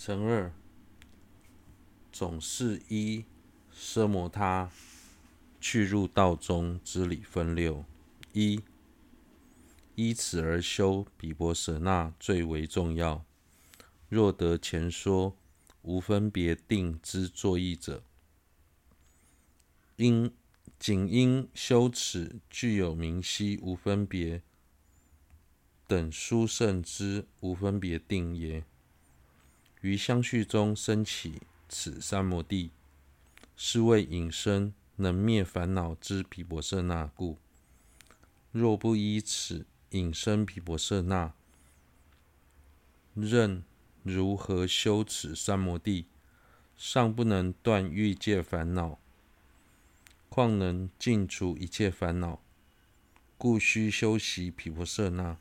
乘二，总是依奢摩他去入道中之理分六：一、依此而修毗婆舍那最为重要。若得前说无分别定之作意者，应仅因修此具有明晰无分别等殊胜之无分别定也。于相续中升起此三摩地，是为引身能灭烦恼之毗婆舍那故。若不依此引身毗婆舍那，任如何修此三摩地，尚不能断欲界烦恼，况能尽除一切烦恼？故须修习毗婆舍那。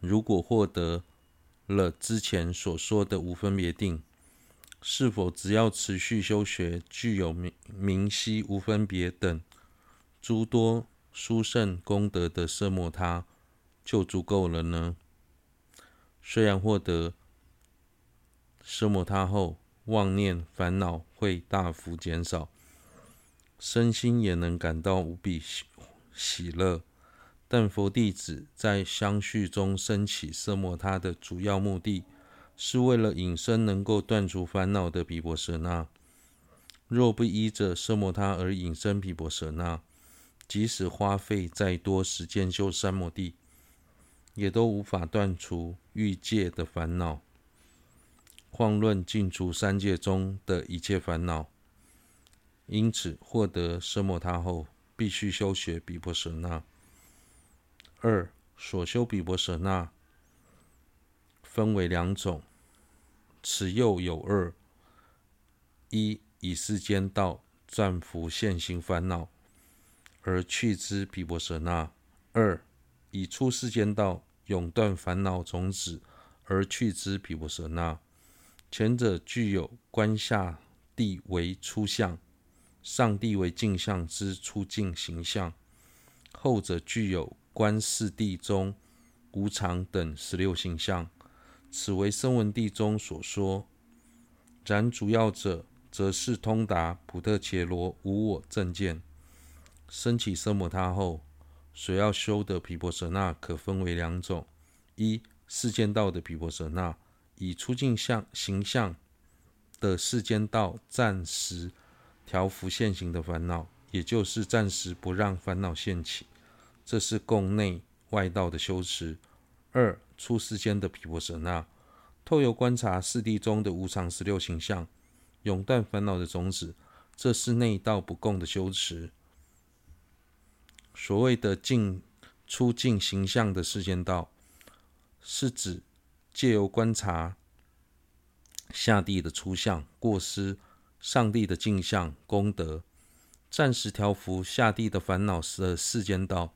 如果获得了之前所说的无分别定，是否只要持续修学具有明明晰无分别等诸多殊胜功德的奢摩他就足够了呢？虽然获得奢摩他后，妄念烦恼会大幅减少，身心也能感到无比喜喜乐。但佛弟子在相续中升起色摩他的主要目的，是为了引生能够断除烦恼的毗婆舍那。若不依着色摩他而引生毗婆舍那，即使花费再多时间修三摩地，也都无法断除欲界的烦恼。况论尽除三界中的一切烦恼。因此，获得色摩他后，必须修学毗婆舍那。二、所修比婆舍那分为两种，此又有二：一、以世间道暂伏现行烦恼而去之比婆舍那；二、以出世间道永断烦恼种子而去之比婆舍那。前者具有观下地为初相，上地为净相之出净形象；后者具有。观世地中无常等十六行相，此为声闻地中所说。然主要者，则是通达普特伽罗无我正见。升起奢摩他后，所要修的毗婆舍那可分为两种：一、世间道的毗婆舍那，以初净相形象的世间道暂时调伏现行的烦恼，也就是暂时不让烦恼现起。这是共内外道的修持。二、出世间的毗婆舍那，透由观察四谛中的无常十六形象，永断烦恼的种子，这是内道不共的修持。所谓的净出净形象的世间道，是指借由观察下地的出相过失，上地的净相功德，暂时调伏下地的烦恼的世间道。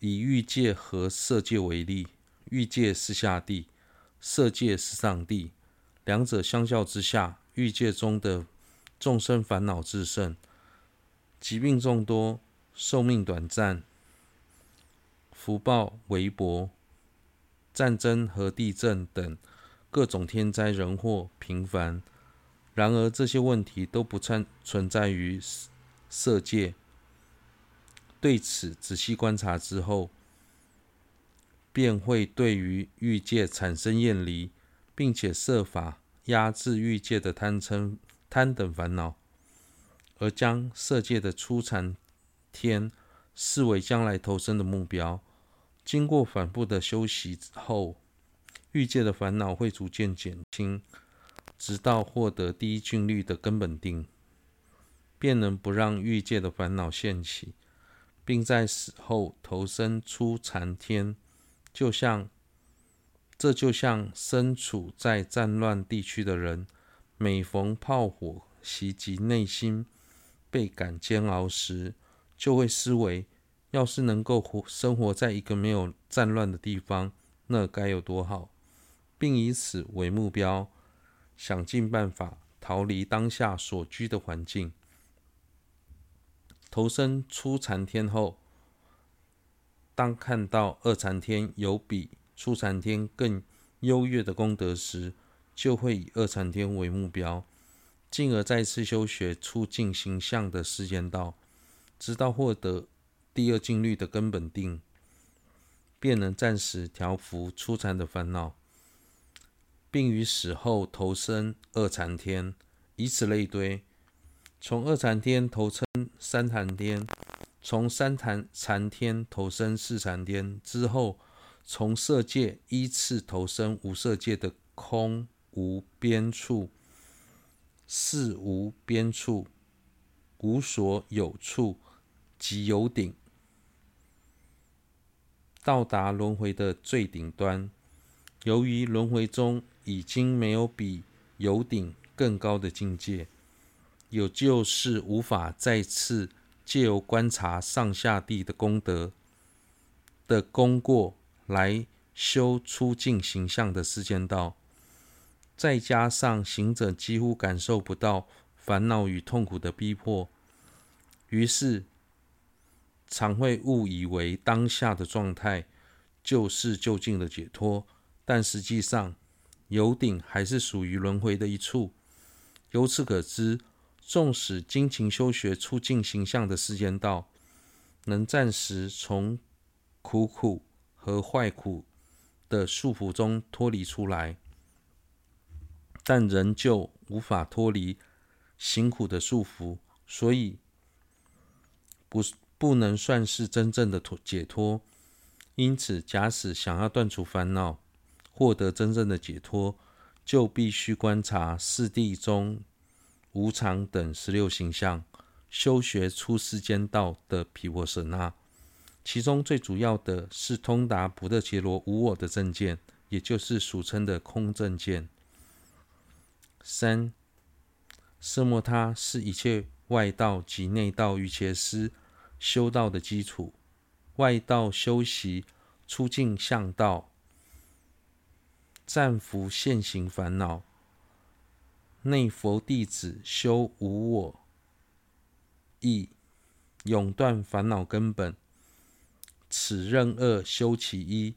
以欲界和色界为例，欲界是下地，色界是上地。两者相较之下，欲界中的众生烦恼至甚，疾病众多，寿命短暂，福报微薄，战争和地震等各种天灾人祸频繁。然而，这些问题都不存存在于色界。对此仔细观察之后，便会对于欲界产生厌离，并且设法压制欲界的贪嗔贪等烦恼，而将色界的初禅天视为将来投生的目标。经过反复的修习后，欲界的烦恼会逐渐减轻，直到获得第一傱律的根本定，便能不让欲界的烦恼现起。并在死后投生初禅天，就像这就像身处在战乱地区的人，每逢炮火袭击，内心倍感煎熬时，就会思维：要是能够活生活在一个没有战乱的地方，那该有多好！并以此为目标，想尽办法逃离当下所居的环境。投身初禅天后，当看到二禅天有比初禅天更优越的功德时，就会以二禅天为目标，进而再次修学出净形象的世间道，直到获得第二境律的根本定，便能暂时调伏初禅的烦恼，并于死后投身二禅天，以此类推，从二禅天投身三禅天，从三禅天投生四禅天之后。从色界依次投生无色界的空无边处、四无边处、无所有处及有顶，到达轮回的最顶端。由于轮回中已经没有比有顶更高的境界，有就是无法再次借由观察上下地的功德的功过。来修出净形象的世间道，再加上行者几乎感受不到烦恼与痛苦的逼迫，于是常会误以为当下的状态就是究竟的解脱，但实际上有顶还是属于轮回的一处。由此可知，纵使精勤修学出净形象的世间道，能暂时从苦苦。和坏苦的束缚中脱离出来，但仍旧无法脱离行苦的束缚，所以不不能算是真正的脱解脱。因此，假使想要断除烦恼，获得真正的解脱，就必须观察四谛中无常等十六形象，修学出世间道的毗婆舍那。其中最主要的是通达不特伽罗无我的正见，也就是俗称的空正见。三、色摩他是一切外道及内道瑜伽师修道的基础。外道修习出净相道，暂服现行烦恼；内佛弟子修无我意，永断烦恼根本。此任二修其一，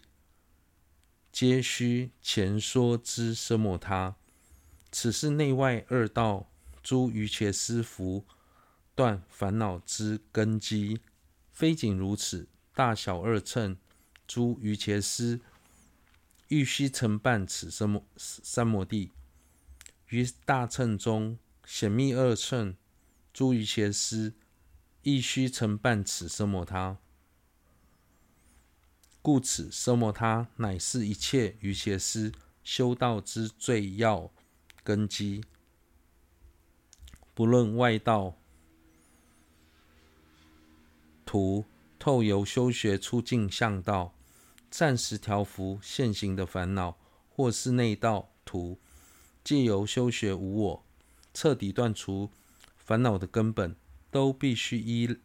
皆须前说之奢摩他。此是内外二道诸瑜伽师福断烦恼之根基。非仅如此，大小二乘诸瑜伽师亦须承办此奢摩三摩地。于大乘中，显密二乘诸瑜伽师亦须承办此奢摩他。故此，奢摩他乃是一切瑜伽师修道之最要根基。不论外道徒透由修学出境向道，暂时调伏现行的烦恼，或是内道徒借由修学无我，彻底断除烦恼的根本，都必须依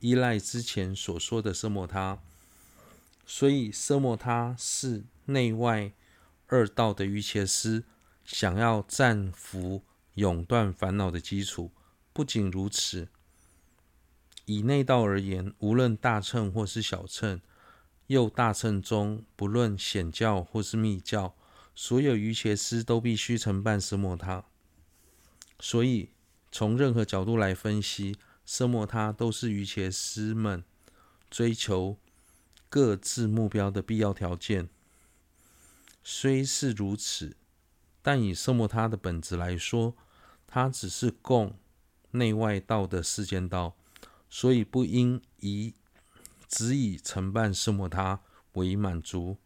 依赖之前所说的奢摩他。所以，奢摩他是内外二道的瑜伽师想要暂伏永断烦恼的基础。不仅如此，以内道而言，无论大乘或是小乘，又大乘中不论显教或是密教，所有瑜伽师都必须承办奢摩他。所以，从任何角度来分析，奢摩他都是瑜伽师们追求。各自目标的必要条件，虽是如此，但以奢摩他的本质来说，它只是供内外道的世间道，所以不应以只以承办奢摩他为满足。